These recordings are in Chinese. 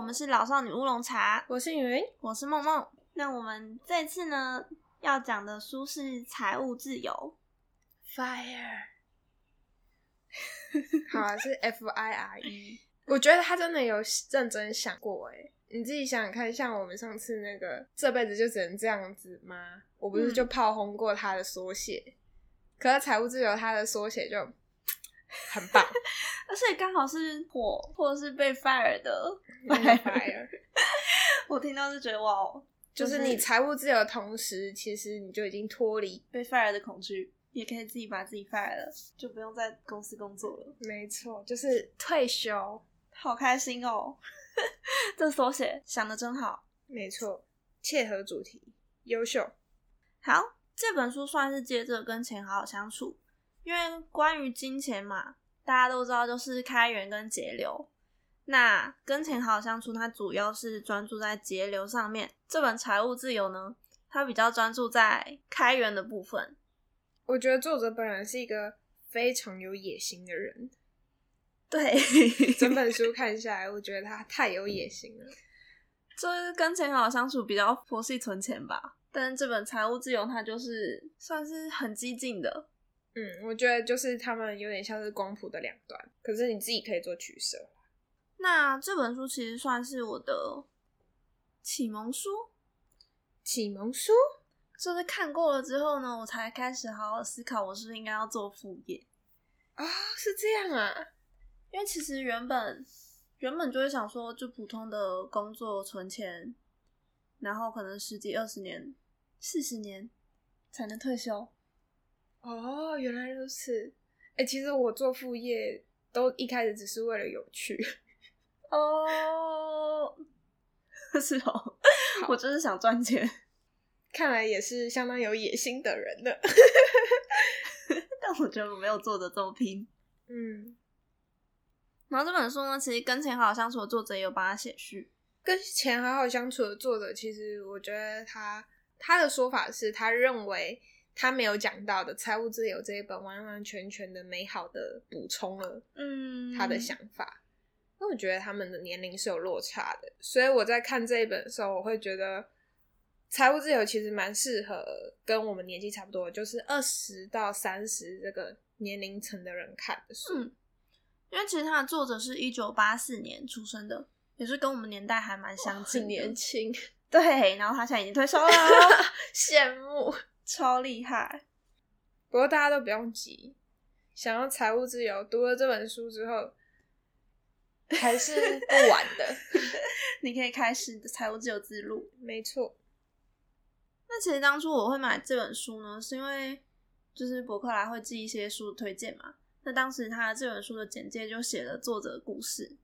们是老少女乌龙茶，我是云，我是梦梦。那我们这次呢要讲的书是《财务自由》，Fire，好啊，是 F I R E。我觉得他真的有认真想过，哎，你自己想想看，像我们上次那个这辈子就只能这样子吗？我不是就炮轰过他的缩写，可是财务自由他的缩写就很棒。而且刚好是火，或者是被 fire 的 fire，我听到就觉得哇，就是你财务自由的同时，其实你就已经脱离被 fire 的恐惧，也可以自己把自己 fire 了，就不用在公司工作了。没错，就是退休，好开心哦！这缩写想的真好，没错，切合主题，优秀。好，这本书算是接着跟钱好好相处，因为关于金钱嘛。大家都知道，就是开源跟节流。那跟钱好好相处，它主要是专注在节流上面。这本财务自由呢，它比较专注在开源的部分。我觉得作者本人是一个非常有野心的人。对，整本书看下来，我觉得他太有野心了。就是跟钱好好相处，比较佛系存钱吧。但是这本财务自由，它就是算是很激进的。嗯，我觉得就是他们有点像是光谱的两端，可是你自己可以做取舍。那这本书其实算是我的启蒙书，启蒙书就是看过了之后呢，我才开始好好思考，我是不是应该要做副业啊？是这样啊？因为其实原本原本就会想说，就普通的工作存钱，然后可能十几二十年、四十年才能退休。哦，原来如此。哎，其实我做副业都一开始只是为了有趣。哦，是哦，我就是想赚钱。看来也是相当有野心的人呢。但我觉得我没有做的这么拼。嗯。然后这本书呢，其实跟钱好好相处的作者也有帮他写序。跟钱好好相处的作者，其实我觉得他他的说法是他认为。他没有讲到的《财务自由》这一本完完全全的美好的补充了，嗯，他的想法。那我觉得他们的年龄是有落差的，所以我在看这一本的时候，我会觉得《财务自由》其实蛮适合跟我们年纪差不多，就是二十到三十这个年龄层的人看的书。嗯，因为其实它的作者是一九八四年出生的，也是跟我们年代还蛮相近，年轻。对，然后他现在已经退休了，羡慕。超厉害，不过大家都不用急，想要财务自由，读了这本书之后 还是不晚的。你可以开始财务自由之路。没错。那其实当初我会买这本书呢，是因为就是博客来会寄一些书推荐嘛。那当时他这本书的简介就写了作者的故事，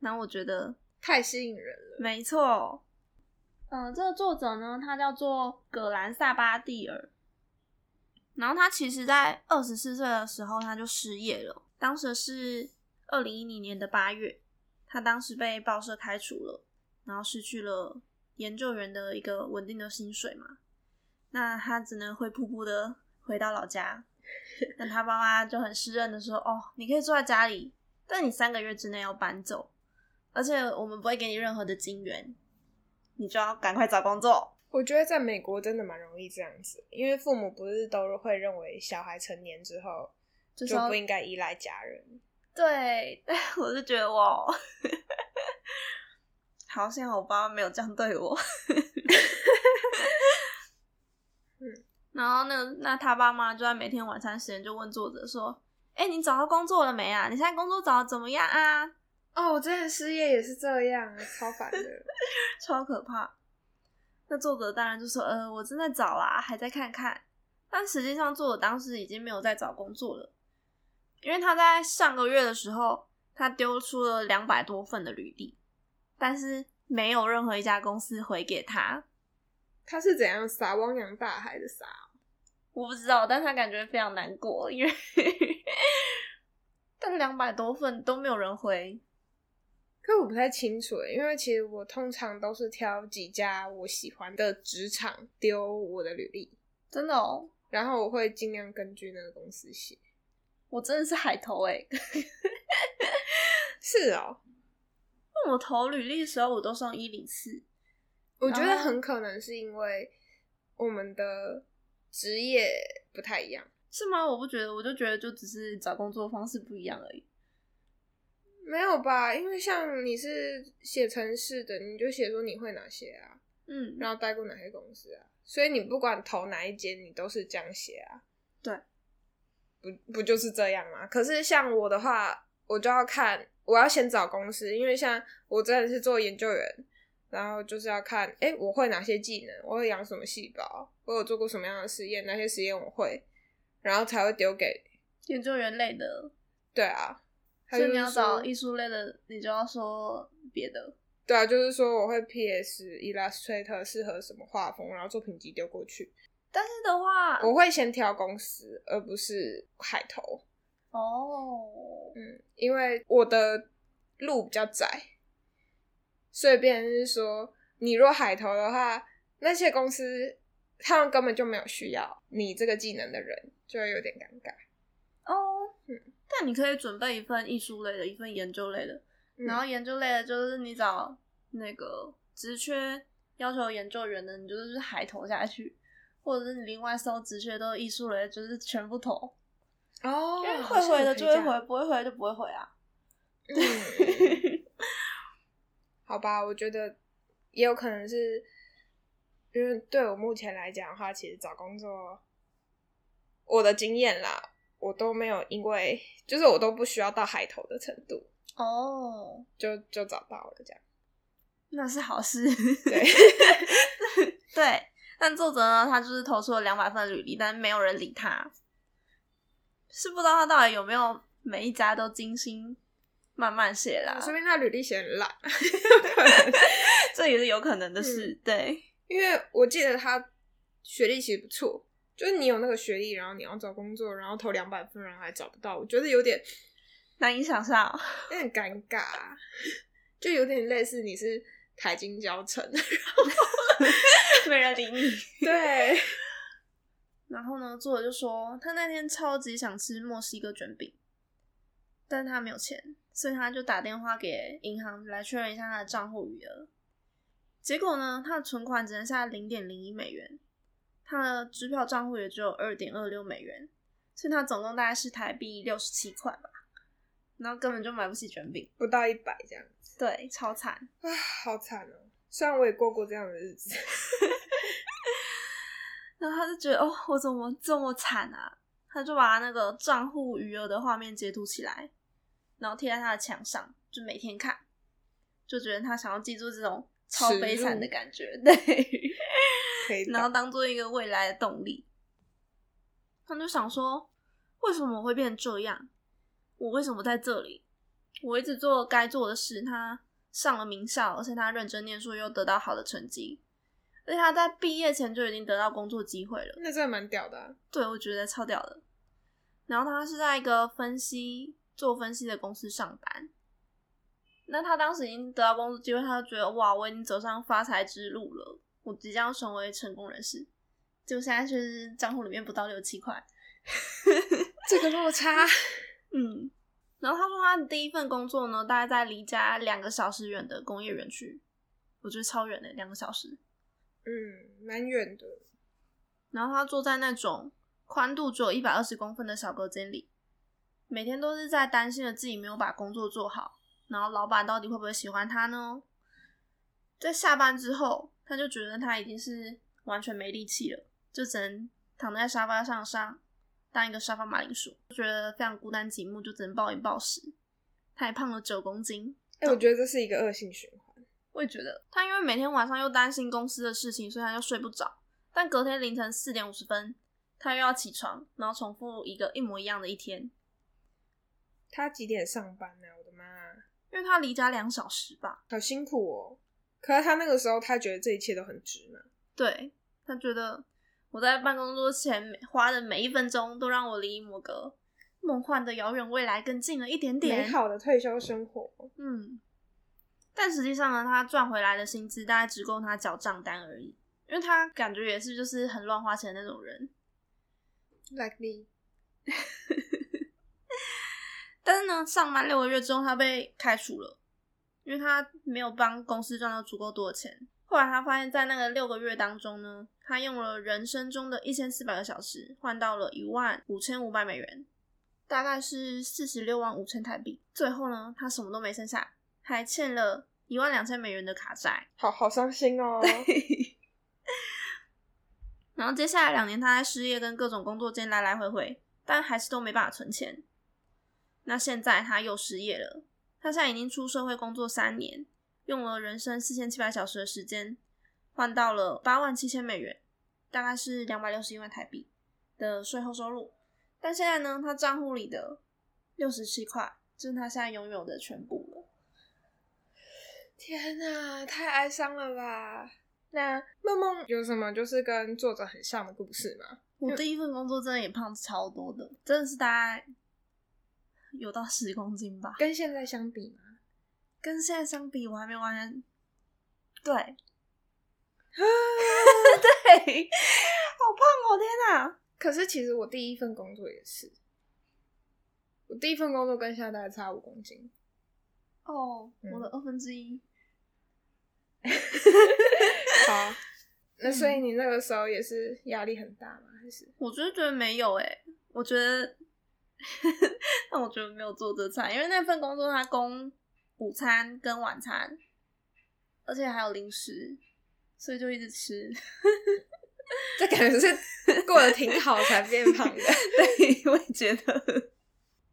然后我觉得太吸引人了。没错。嗯，这个作者呢，他叫做葛兰萨巴蒂尔。然后他其实，在二十四岁的时候，他就失业了。当时是二零一零年的八月，他当时被报社开除了，然后失去了研究员的一个稳定的薪水嘛。那他只能灰扑扑的回到老家。那他爸妈就很湿润的说：“哦，你可以住在家里，但你三个月之内要搬走，而且我们不会给你任何的金援。”你就要赶快找工作。我觉得在美国真的蛮容易这样子，因为父母不是都会认为小孩成年之后就不应该依赖家人。对，我是觉得我 好幸好我爸妈没有这样对我。嗯，然后那那他爸妈就在每天晚餐时间就问作者说：“哎，你找到工作了没啊？你现在工作找的怎么样啊？”哦，我之前失业也是这样，超烦的，超可怕。那作者当然就说：“呃，我正在找啦，还在看看。”但实际上，作者当时已经没有在找工作了，因为他在上个月的时候，他丢出了两百多份的履历，但是没有任何一家公司回给他。他是怎样撒汪洋大海的撒？我不知道，但他感觉非常难过，因为 但两百多份都没有人回。可我不太清楚，因为其实我通常都是挑几家我喜欢的职场丢我的履历，真的哦。然后我会尽量根据那个公司写。我真的是海投哎，是哦。我投履历的时候，我都送一零四。我觉得很可能是因为我们的职业不太一样，是吗？我不觉得，我就觉得就只是找工作方式不一样而已。没有吧？因为像你是写程式的，你就写说你会哪些啊，嗯，然后待过哪些公司啊，所以你不管投哪一间，你都是这样写啊。对，不不就是这样吗？可是像我的话，我就要看，我要先找公司，因为像我真的是做研究员，然后就是要看，哎，我会哪些技能，我会养什么细胞，我有做过什么样的实验，哪些实验我会，然后才会丢给研究员类的。对啊。所以你要找艺术类的，你就要说别的。对啊，就是说我会 PS、Illustrator 适合什么画风，然后作品集丢过去。但是的话，我会先挑公司，而不是海投。哦，嗯，因为我的路比较窄，所以变成是说，你若海投的话，那些公司他们根本就没有需要你这个技能的人，就会有点尴尬。哦，嗯。但你可以准备一份艺术类的，一份研究类的，然后研究类的就是你找那个职缺要求研究员的，你就是海投下去，或者是你另外搜职缺都是艺术类，就是全部投。哦，因为会回的就会回，不会回就不会回啊。好吧，我觉得也有可能是因为对我目前来讲的话，其实找工作我的经验啦。我都没有，因为就是我都不需要到海投的程度哦，就就找到了这样，那是好事。对 对，但作者呢，他就是投出了两百份履历，但没有人理他，是不知道他到底有没有每一家都精心慢慢写啦，说明他履历写很烂，这也是有可能的事。对，因为我记得他学历其实不错。就是你有那个学历，然后你要找工作，然后投两百份，然后还找不到，我觉得有点难以想象，有点尴尬，就有点类似你是台金教程，然后 没人理你。对。然后呢，作者就说他那天超级想吃墨西哥卷饼，但他没有钱，所以他就打电话给银行来确认一下他的账户余额。结果呢，他的存款只剩下零点零一美元。他的支票账户也只有二点二六美元，所以他总共大概是台币六十七块吧，然后根本就买不起卷饼，不到一百这样子，对，超惨啊，好惨哦！虽然我也过过这样的日子，然后他就觉得哦，我怎么这么惨啊？他就把那个账户余额的画面截图起来，然后贴在他的墙上，就每天看，就觉得他想要记住这种超悲惨的感觉，对。然后当做一个未来的动力，他就想说：为什么我会变成这样？我为什么在这里？我一直做该做的事。他上了名校，而且他认真念书，又得到好的成绩，而且他在毕业前就已经得到工作机会了。那真的蛮屌的。对，我觉得超屌的。然后他是在一个分析做分析的公司上班。那他当时已经得到工作机会，他就觉得哇，我已经走上发财之路了。我即将成为成功人士，就现在是账户里面不到六七块，这个落差，嗯。然后他说他的第一份工作呢，大概在离家两个小时远的工业园区，我觉得超远的，两个小时，嗯，蛮远的。然后他坐在那种宽度只有一百二十公分的小隔间里，每天都是在担心着自己没有把工作做好，然后老板到底会不会喜欢他呢？在下班之后。他就觉得他已经是完全没力气了，就只能躺在沙发上上当一个沙发马铃薯，觉得非常孤单寂寞，就只能暴饮暴食。他还胖了九公斤。哎，我觉得这是一个恶性循环。我也觉得，他因为每天晚上又担心公司的事情，所以他就睡不着。但隔天凌晨四点五十分，他又要起床，然后重复一个一模一样的一天。他几点上班呢？我的妈！因为他离家两小时吧。好辛苦哦。可是他那个时候，他觉得这一切都很值嘛？对他觉得我在办公桌前花的每一分钟，都让我离某个梦幻的遥远未来更近了一点点。美好的退休生活，嗯。但实际上呢，他赚回来的薪资大概只够他缴账单而已，因为他感觉也是就是很乱花钱的那种人，like me。但是呢，上班六个月之后，他被开除了。因为他没有帮公司赚到足够多的钱。后来他发现，在那个六个月当中呢，他用了人生中的一千四百个小时，换到了一万五千五百美元，大概是四十六万五千台币。最后呢，他什么都没剩下，还欠了一万两千美元的卡债，好好伤心哦。然后接下来两年，他在失业跟各种工作间来来回回，但还是都没办法存钱。那现在他又失业了，他现在已经出社会工作三年，用了人生四千七百小时的时间，换到了八万七千美元，大概是两百六十一万台币的税后收入。但现在呢，他账户里的六十七块，就是他现在拥有的全部了。天哪，太哀伤了吧！那梦梦有什么就是跟作者很像的故事吗？我第一份工作真的也胖超多的，真的是大概有到十公斤吧。跟现在相比吗？跟现在相比，我还没完全对，对，好胖哦！天哪！可是其实我第一份工作也是，我第一份工作跟现在大概差五公斤。哦，我的二分之一。好，那所以你那个时候也是压力很大吗？还是？我觉得觉得没有诶，我觉得，但我觉得没有做这餐，因为那份工作它供午餐跟晚餐，而且还有零食，所以就一直吃。这感觉是过得挺好才变胖的。对，我也觉得。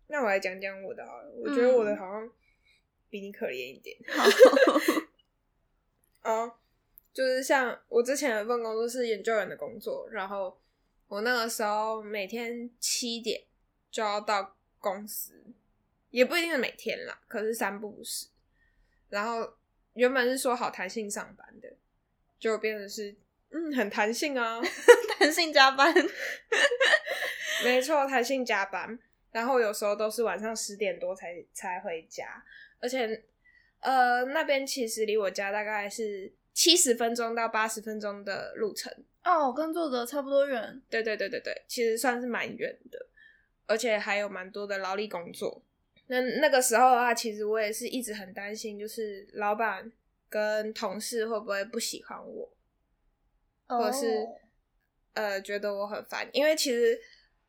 那我来讲讲我的好了，我觉得我的好像比你可怜一点。好。哦，就是像我之前一份工作是研究员的工作，然后我那个时候每天七点就要到公司，也不一定是每天啦，可是三不五时。然后原本是说好弹性上班的，就变成是嗯很弹性啊，弹性加班，没错，弹性加班。然后有时候都是晚上十点多才才回家，而且。呃，那边其实离我家大概是七十分钟到八十分钟的路程哦，跟作者差不多远。对对对对对，其实算是蛮远的，而且还有蛮多的劳力工作。那那个时候的话，其实我也是一直很担心，就是老板跟同事会不会不喜欢我，或者是呃觉得我很烦，因为其实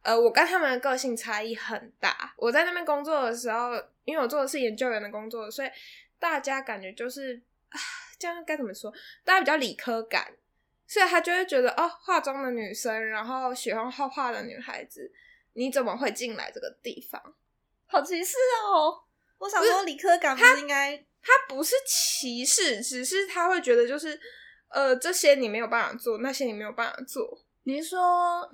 呃我跟他们的个性差异很大。我在那边工作的时候，因为我做的是研究员的工作，所以。大家感觉就是啊，这样该怎么说？大家比较理科感，所以他就会觉得哦，化妆的女生，然后喜欢画画的女孩子，你怎么会进来这个地方？好歧视哦！我想说，理科感不是应该？他不是歧视，只是他会觉得就是呃，这些你没有办法做，那些你没有办法做。你是说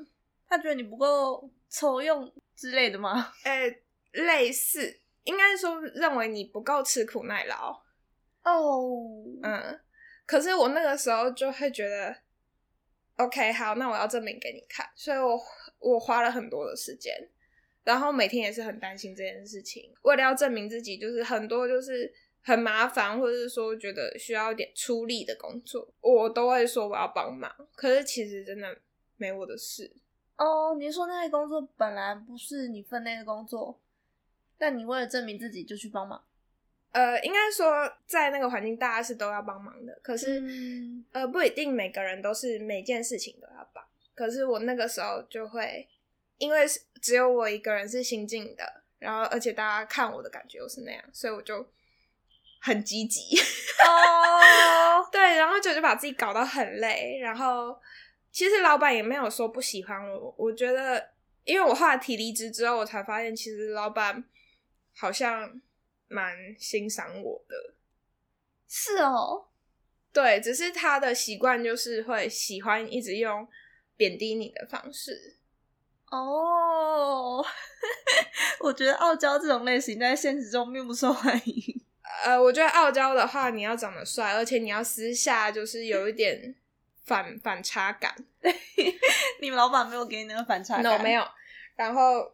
他觉得你不够抽用之类的吗？哎，类似。应该是说认为你不够吃苦耐劳哦，嗯，可是我那个时候就会觉得，OK，好，那我要证明给你看，所以我我花了很多的时间，然后每天也是很担心这件事情，为了要证明自己，就是很多就是很麻烦，或者是说觉得需要一点出力的工作，我都会说我要帮忙，可是其实真的没我的事哦。你说那些工作本来不是你分内的工作。但你为了证明自己就去帮忙，呃，应该说在那个环境，大家是都要帮忙的。可是，呃，不一定每个人都是每件事情都要帮。可是我那个时候就会，因为只有我一个人是新进的，然后而且大家看我的感觉又是那样，所以我就很积极。哦，对，然后就就把自己搞到很累。然后其实老板也没有说不喜欢我，我觉得，因为我后来提离职之后，我才发现其实老板。好像蛮欣赏我的，是哦，对，只是他的习惯就是会喜欢一直用贬低你的方式。哦，我觉得傲娇这种类型在现实中并不受欢迎。呃，我觉得傲娇的话，你要长得帅，而且你要私下就是有一点反 反差感。你们老板没有给你那个反差感？没有。然后，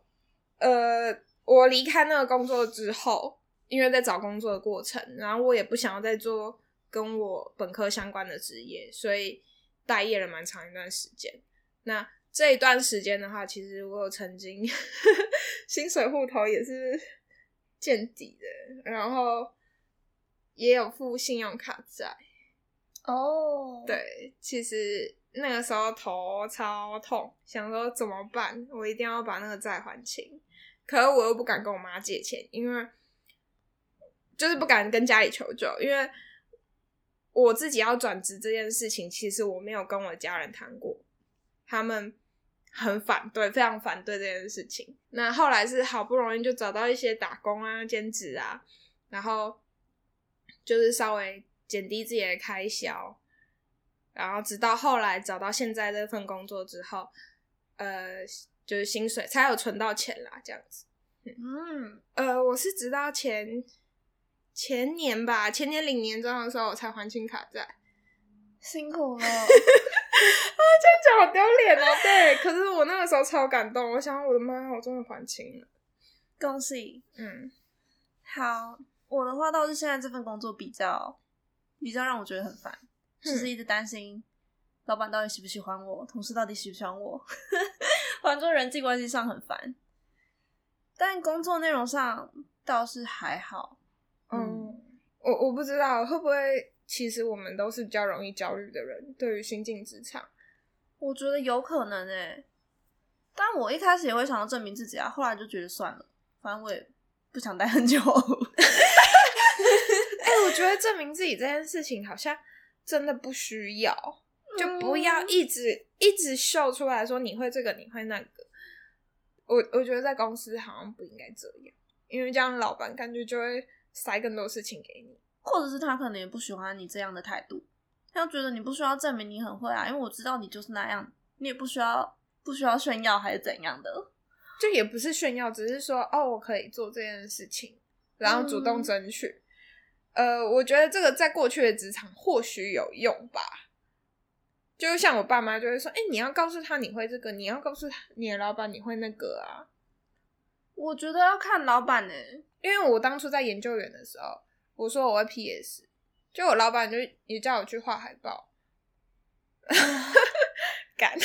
呃。我离开那个工作之后，因为在找工作的过程，然后我也不想要再做跟我本科相关的职业，所以待业了蛮长一段时间。那这一段时间的话，其实我有曾经 薪水户头也是见底的，然后也有付信用卡债。哦，对，其实那个时候头超痛，想说怎么办？我一定要把那个债还清。可是我又不敢跟我妈借钱，因为就是不敢跟家里求救，因为我自己要转职这件事情，其实我没有跟我家人谈过，他们很反对，非常反对这件事情。那后来是好不容易就找到一些打工啊、兼职啊，然后就是稍微减低自己的开销，然后直到后来找到现在这份工作之后，呃。就是薪水才有存到钱啦，这样子。嗯，呃，我是直到前前年吧，前年领年终的时候我才还清卡债，辛苦了。啊，这样讲好丢脸哦。对，可是我那个时候超感动，我想我的妈，我终于还清了，恭喜。嗯，好，我的话倒是现在这份工作比较比较让我觉得很烦，就是一直担心老板到底喜不喜欢我，同事到底喜不喜欢我。反正人际关系上很烦，但工作内容上倒是还好。嗯，我我不知道会不会，其实我们都是比较容易焦虑的人，对于新进职场，我觉得有可能诶。但我一开始也会想要证明自己啊，后来就觉得算了，反正我也不想待很久。哎，我觉得证明自己这件事情好像真的不需要。就不要一直一直秀出来说你会这个你会那个，我我觉得在公司好像不应该这样，因为这样老板感觉就会塞更多事情给你，或者是他可能也不喜欢你这样的态度，他觉得你不需要证明你很会啊，因为我知道你就是那样，你也不需要不需要炫耀还是怎样的，就也不是炫耀，只是说哦我可以做这件事情，然后主动争取。呃，我觉得这个在过去的职场或许有用吧。就像我爸妈就会说：“哎，你要告诉他你会这个，你要告诉他你的老板你会那个啊。”我觉得要看老板呢，因为我当初在研究员的时候，我说我会 PS，就我老板就也叫我去画海报，敢。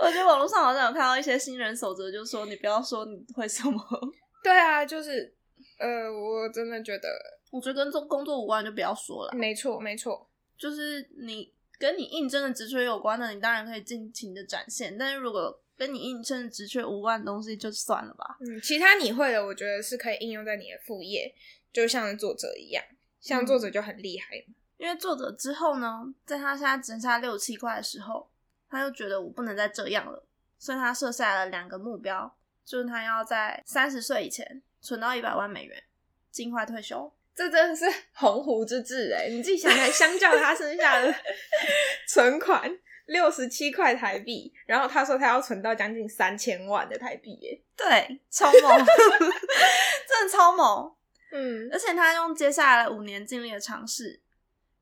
我觉得网络上好像有看到一些新人守则，就说你不要说你会什么。对啊，就是呃，我真的觉得，我觉得跟做工作无关就不要说了。没错，没错。就是你跟你应征的职缺有关的，你当然可以尽情的展现。但是如果跟你应征的职缺无关的东西，就算了吧。嗯，其他你会的，我觉得是可以应用在你的副业，就像作者一样，像作者就很厉害。因为作者之后呢，在他现在只剩下六七块的时候，他就觉得我不能再这样了，所以他设下了两个目标，就是他要在三十岁以前存到一百万美元，尽快退休。这真的是 鸿鹄之志哎！你自己想想，相较他剩下的 存款六十七块台币，然后他说他要存到将近三千万的台币，耶，对，超猛，真的超猛。嗯，而且他用接下来五年尽力的尝试，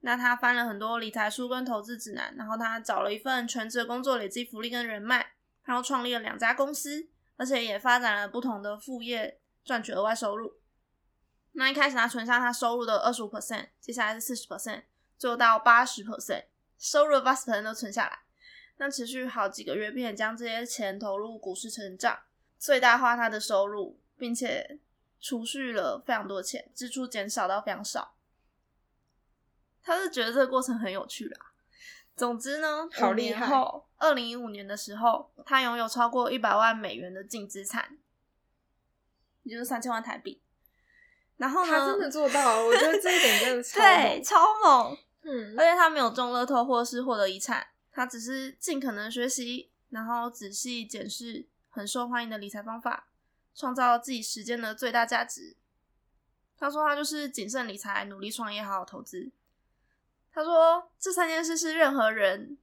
那他翻了很多理财书跟投资指南，然后他找了一份全职的工作，累积福利跟人脉，然后创立了两家公司，而且也发展了不同的副业，赚取额外收入。那一开始他存下他收入的二十五 percent，接下来是四十 percent，最后到八十 percent，收入的八十都存下来。那持续好几个月，并且将这些钱投入股市成长，最大化他的收入，并且储蓄了非常多钱，支出减少到非常少。他是觉得这个过程很有趣啦。总之呢，好厉害。二零一五年的时候，他拥有超过一百万美元的净资产，也就是三千万台币。然后呢？他真的做到了，我觉得这一点真的 超对，超猛。嗯，而且他没有中乐透或是获得遗产，他只是尽可能学习，然后仔细检视很受欢迎的理财方法，创造自己时间的最大价值。他说他就是谨慎理财，努力创业，好好投资。他说这三件事是任何人，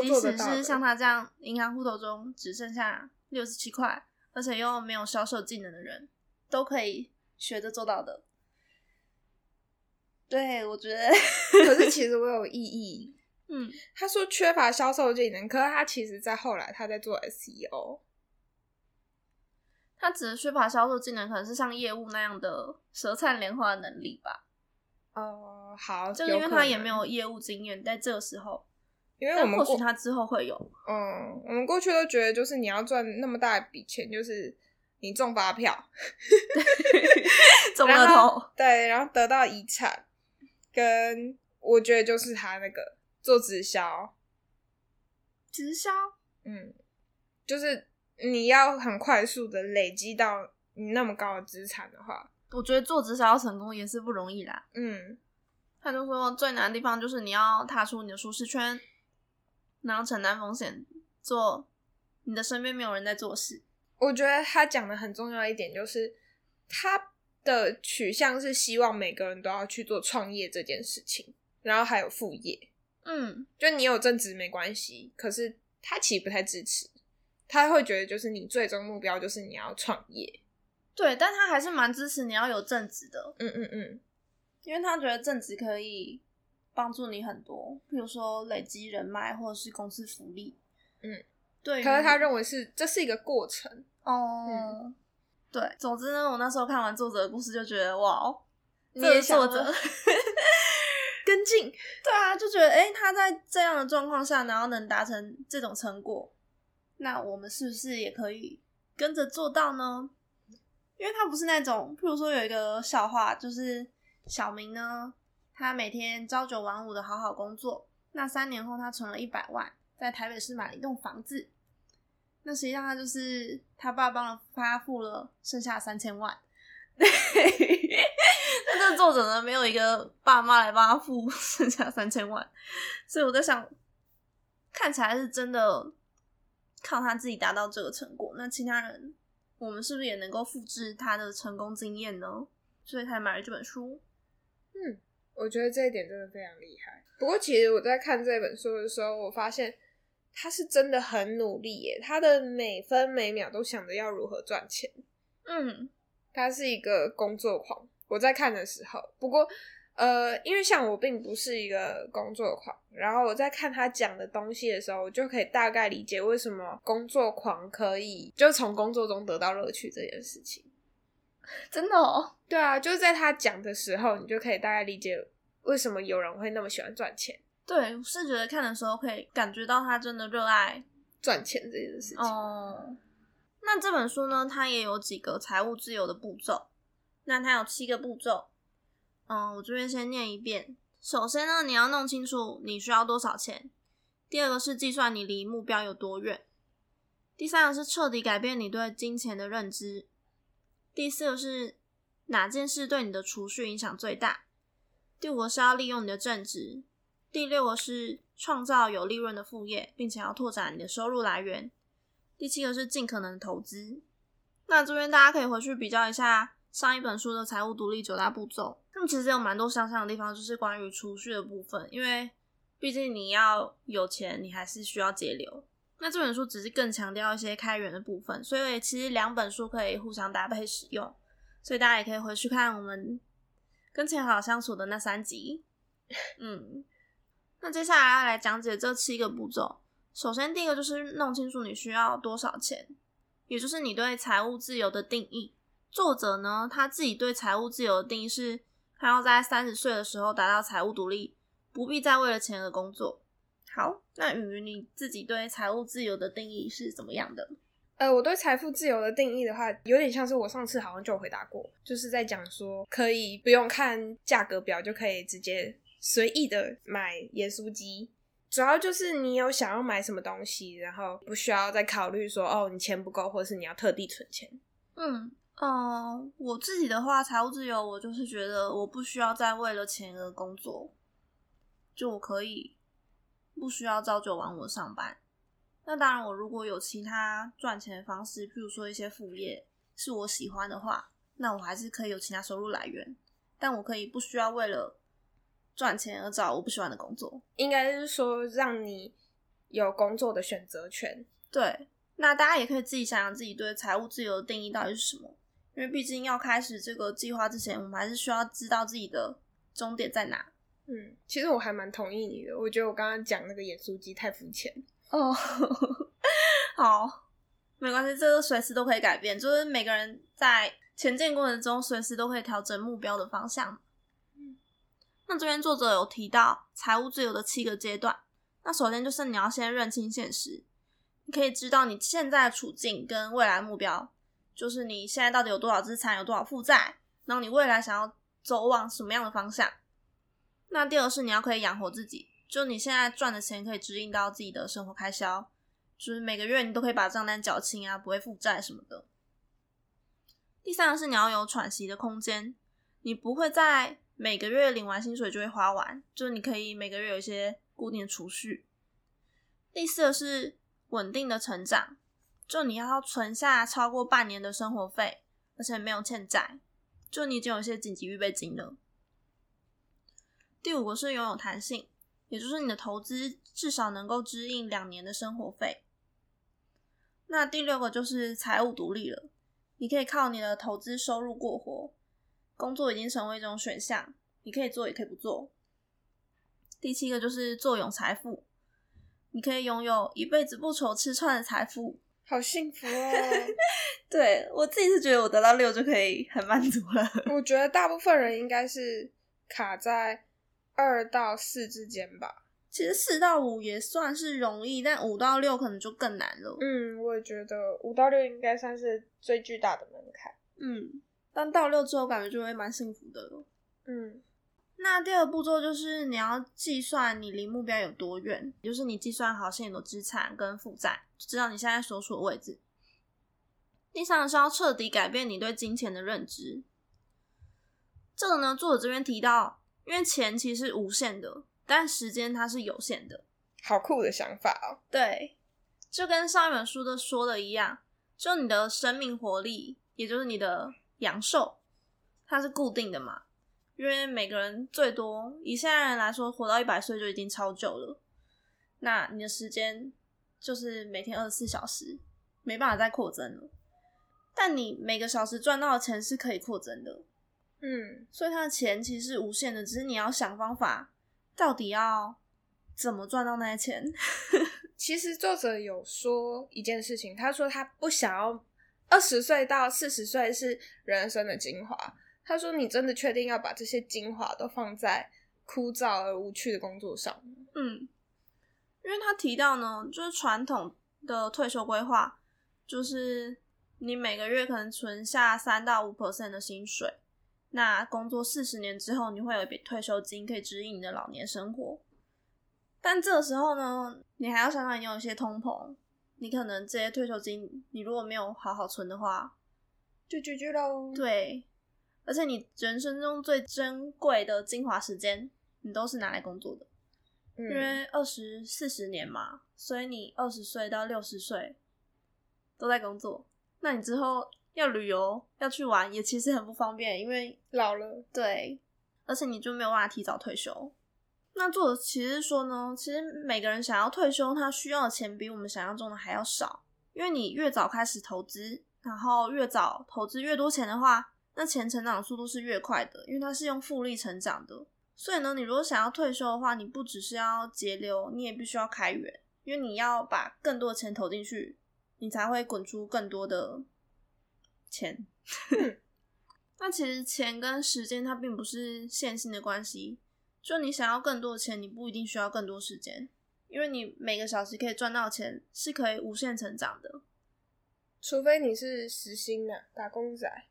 即使是像他这样银行户头中只剩下六十七块，而且又没有销售技能的人，都可以。学着做到的，对我觉得，可是其实我有异议。嗯，他说缺乏销售技能，可是他其实在后来他在做 SEO，他只是缺乏销售技能，可能是像业务那样的舌灿莲花的能力吧。哦，好，就是因为他也没有业务经验，在这个时候，因为我们或许他之后会有。嗯，我们过去都觉得，就是你要赚那么大一笔钱，就是。你中发票，中了头，对，然后得到遗产，跟我觉得就是他那个做直销，直销，嗯，就是你要很快速的累积到你那么高的资产的话，我觉得做直销要成功也是不容易啦。嗯，他就说最难的地方就是你要踏出你的舒适圈，然后承担风险，做你的身边没有人在做事。我觉得他讲的很重要一点就是，他的取向是希望每个人都要去做创业这件事情，然后还有副业。嗯，就你有正职没关系，可是他其实不太支持，他会觉得就是你最终目标就是你要创业。对，但他还是蛮支持你要有正职的。嗯嗯嗯，因为他觉得正职可以帮助你很多，比如说累积人脉或者是公司福利。嗯。对，可是他认为是这是一个过程哦。对，总之呢，我那时候看完作者的故事就觉得哇，这个作者 跟进。对啊，就觉得哎，他在这样的状况下，然后能达成这种成果，那我们是不是也可以跟着做到呢？因为他不是那种，譬如说有一个笑话，就是小明呢，他每天朝九晚五的好好工作，那三年后他存了一百万，在台北市买了一栋房子。那实际上他就是他爸帮他付了剩下三千万，那这个作者呢没有一个爸妈来帮他付 剩下三千万，所以我在想，看起来是真的靠他自己达到这个成果，那其他人我们是不是也能够复制他的成功经验呢？所以才买了这本书。嗯，我觉得这一点真的非常厉害。不过其实我在看这本书的时候，我发现。他是真的很努力耶，他的每分每秒都想着要如何赚钱。嗯，他是一个工作狂。我在看的时候，不过呃，因为像我并不是一个工作狂，然后我在看他讲的东西的时候，我就可以大概理解为什么工作狂可以就从工作中得到乐趣这件事情。真的哦？对啊，就是在他讲的时候，你就可以大概理解为什么有人会那么喜欢赚钱。对，是觉得看的时候可以感觉到他真的热爱赚钱这件事情。哦，那这本书呢，它也有几个财务自由的步骤。那它有七个步骤。嗯，我这边先念一遍。首先呢，你要弄清楚你需要多少钱。第二个是计算你离目标有多远。第三个是彻底改变你对金钱的认知。第四个是哪件事对你的储蓄影响最大。第五个是要利用你的正职。第六个是创造有利润的副业，并且要拓展你的收入来源。第七个是尽可能投资。那这边大家可以回去比较一下上一本书的财务独立九大步骤。那么其实有蛮多相像的地方，就是关于储蓄的部分。因为毕竟你要有钱，你还是需要节流。那这本书只是更强调一些开源的部分，所以其实两本书可以互相搭配使用。所以大家也可以回去看我们跟钱好相处的那三集。嗯。那接下来要来讲解这七个步骤。首先，第一个就是弄清楚你需要多少钱，也就是你对财务自由的定义。作者呢，他自己对财务自由的定义是，他要在三十岁的时候达到财务独立，不必再为了钱而工作。好，那雨云你自己对财务自由的定义是怎么样的？呃，我对财富自由的定义的话，有点像是我上次好像就回答过，就是在讲说可以不用看价格表就可以直接。随意的买盐酥鸡，主要就是你有想要买什么东西，然后不需要再考虑说哦，你钱不够，或者是你要特地存钱。嗯，哦，我自己的话，财务自由，我就是觉得我不需要再为了钱而工作，就我可以不需要朝九晚五上班。那当然，我如果有其他赚钱的方式，譬如说一些副业是我喜欢的话，那我还是可以有其他收入来源，但我可以不需要为了。赚钱而找我不喜欢的工作，应该是说让你有工作的选择权。对，那大家也可以自己想想自己对财务自由的定义到底是什么，因为毕竟要开始这个计划之前，我们还是需要知道自己的终点在哪。嗯，其实我还蛮同意你的，我觉得我刚刚讲那个演书机太肤浅。哦，好，没关系，这个随时都可以改变，就是每个人在前进过程中，随时都可以调整目标的方向。那这边作者有提到财务自由的七个阶段。那首先就是你要先认清现实，你可以知道你现在的处境跟未来目标，就是你现在到底有多少资产，有多少负债，然后你未来想要走往什么样的方向。那第二是你要可以养活自己，就你现在赚的钱可以指引到自己的生活开销，就是每个月你都可以把账单缴清啊，不会负债什么的。第三个是你要有喘息的空间，你不会在每个月领完薪水就会花完，就是你可以每个月有一些固定的储蓄。第四个是稳定的成长，就你要存下超过半年的生活费，而且没有欠债，就你已经有一些紧急预备金了。第五个是拥有弹性，也就是你的投资至少能够支应两年的生活费。那第六个就是财务独立了，你可以靠你的投资收入过活，工作已经成为一种选项，你可以做也可以不做。第七个就是坐拥财富，你可以拥有一辈子不愁吃穿的财富，好幸福哦！对我自己是觉得我得到六就可以很满足了。我觉得大部分人应该是卡在。二到四之间吧，其实四到五也算是容易，但五到六可能就更难了。嗯，我也觉得五到六应该算是最巨大的门槛。嗯，但到六之后感觉就会蛮幸福的了。嗯，那第二步骤就是你要计算你离目标有多远，就是你计算好现有的资产跟负债，知道你现在所处的位置。第三个是要彻底改变你对金钱的认知。这个呢，作者这边提到。因为钱其实是无限的，但时间它是有限的。好酷的想法哦！对，就跟上一本书的说的一样，就你的生命活力，也就是你的阳寿，它是固定的嘛。因为每个人最多以现在人来说，活到一百岁就已经超久了。那你的时间就是每天二十四小时，没办法再扩增了。但你每个小时赚到的钱是可以扩增的。嗯，所以他的钱其实是无限的，只是你要想方法，到底要怎么赚到那些钱。其实作者有说一件事情，他说他不想要二十岁到四十岁是人生的精华。他说你真的确定要把这些精华都放在枯燥而无趣的工作上？嗯，因为他提到呢，就是传统的退休规划，就是你每个月可能存下三到五 percent 的薪水。那工作四十年之后，你会有一笔退休金可以指引你的老年生活。但这个时候呢，你还要想想你有一些通膨，你可能这些退休金你如果没有好好存的话，就 GG 喽。对，而且你人生中最珍贵的精华时间，你都是拿来工作的，因为二十四十年嘛，所以你二十岁到六十岁都在工作，那你之后。要旅游要去玩也其实很不方便，因为老了。对，而且你就没有办法提早退休。那作者其实说呢，其实每个人想要退休，他需要的钱比我们想象中的还要少。因为你越早开始投资，然后越早投资越多钱的话，那钱成长速度是越快的，因为它是用复利成长的。所以呢，你如果想要退休的话，你不只是要节流，你也必须要开源，因为你要把更多的钱投进去，你才会滚出更多的。钱，那其实钱跟时间它并不是线性的关系。就你想要更多的钱，你不一定需要更多时间，因为你每个小时可以赚到钱是可以无限成长的。除非你是时薪的打工仔，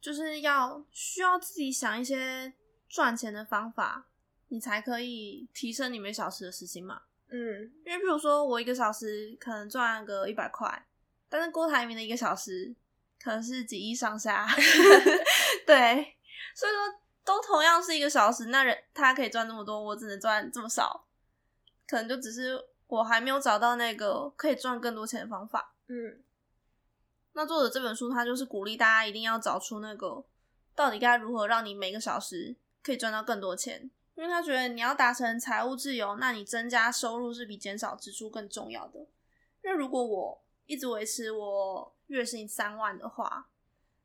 就是要需要自己想一些赚钱的方法，你才可以提升你每小时的时薪嘛。嗯，因为比如说我一个小时可能赚个一百块，但是郭台铭的一个小时。可能是几亿上下，对，所以说都同样是一个小时，那人他可以赚那么多，我只能赚这么少，可能就只是我还没有找到那个可以赚更多钱的方法。嗯，那作者这本书他就是鼓励大家一定要找出那个到底该如何让你每个小时可以赚到更多钱，因为他觉得你要达成财务自由，那你增加收入是比减少支出更重要的。因为如果我一直维持我月薪三万的话，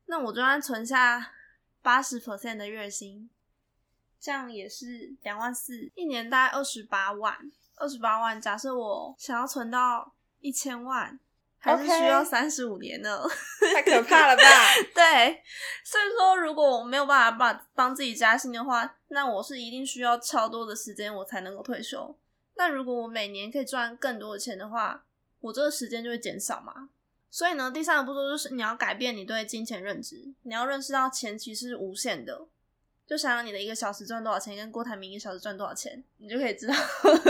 那我就算存下八十 percent 的月薪，这样也是两万四，一年大概二十八万。二十八万，假设我想要存到一千万，还是需要三十五年呢？太 可怕了吧？对，所以说如果我没有办法把帮自己加薪的话，那我是一定需要超多的时间我才能够退休。那如果我每年可以赚更多的钱的话，我这个时间就会减少嘛，所以呢，第三个步骤就是你要改变你对金钱认知，你要认识到钱其实是无限的。就想想你的一个小时赚多少钱，跟郭台铭一个小时赚多少钱，你就可以知道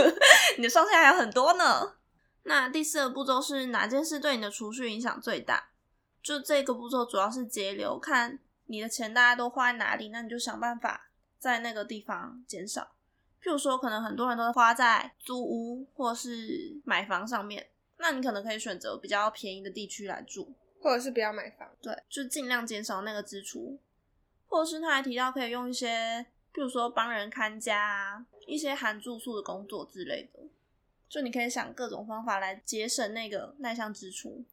你的上限还有很多呢。那第四个步骤是哪件事对你的储蓄影响最大？就这个步骤主要是节流，看你的钱大家都花在哪里，那你就想办法在那个地方减少。譬如说，可能很多人都花在租屋或是买房上面，那你可能可以选择比较便宜的地区来住，或者是不要买房，对，就尽量减少那个支出。或者是他还提到可以用一些，比如说帮人看家啊，一些含住宿的工作之类的，就你可以想各种方法来节省那个那项支出。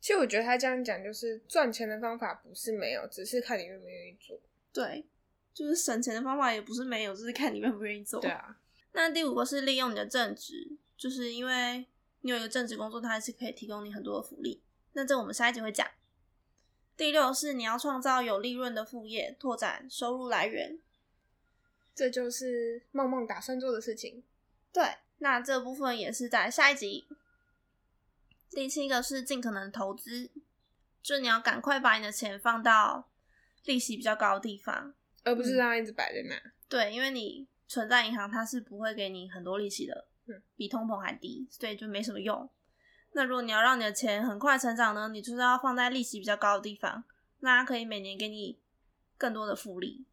其实我觉得他这样讲，就是赚钱的方法不是没有，只是看你愿不愿意做。对，就是省钱的方法也不是没有，就是看你愿不愿意做。对啊。那第五个是利用你的正职，就是因为你有一个正职工作，它还是可以提供你很多的福利。那这我们下一集会讲。第六是你要创造有利润的副业，拓展收入来源，这就是梦梦打算做的事情。对，那这部分也是在下一集。第七个是尽可能投资，就你要赶快把你的钱放到利息比较高的地方，而不是让它一直摆在那。对，因为你存在银行，它是不会给你很多利息的，比通膨还低，所以就没什么用。那如果你要让你的钱很快成长呢，你就是要放在利息比较高的地方，那它可以每年给你更多的复利。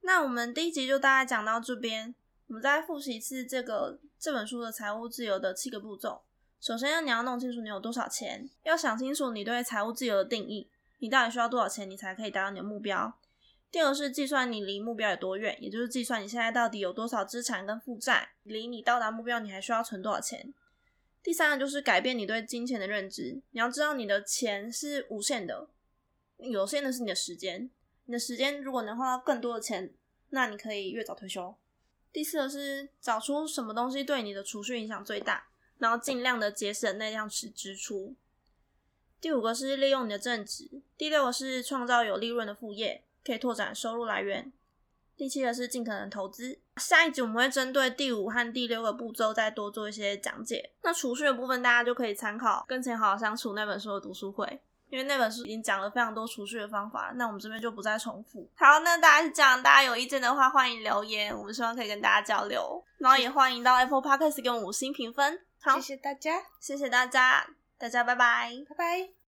那我们第一集就大概讲到这边，我们再复习一次这个这本书的财务自由的七个步骤。首先，要你要弄清楚你有多少钱，要想清楚你对财务自由的定义，你到底需要多少钱，你才可以达到你的目标。第二是计算你离目标有多远，也就是计算你现在到底有多少资产跟负债，离你到达目标你还需要存多少钱。第三个就是改变你对金钱的认知。你要知道你的钱是无限的，有限的是你的时间。你的时间如果能花到更多的钱，那你可以越早退休。第四个是找出什么东西对你的储蓄影响最大，然后尽量的节省那样支支出。第五个是利用你的正职。第六个是创造有利润的副业，可以拓展收入来源。第七个是尽可能投资。下一集我们会针对第五和第六个步骤再多做一些讲解。那储蓄的部分，大家就可以参考《跟钱好好相处》那本书的读书会，因为那本书已经讲了非常多储蓄的方法。那我们这边就不再重复。好，那大家是这样，大家有意见的话欢迎留言，我们希望可以跟大家交流。然后也欢迎到 Apple Podcast 给我们五星评分。好，谢谢大家，谢谢大家，大家拜拜，拜拜。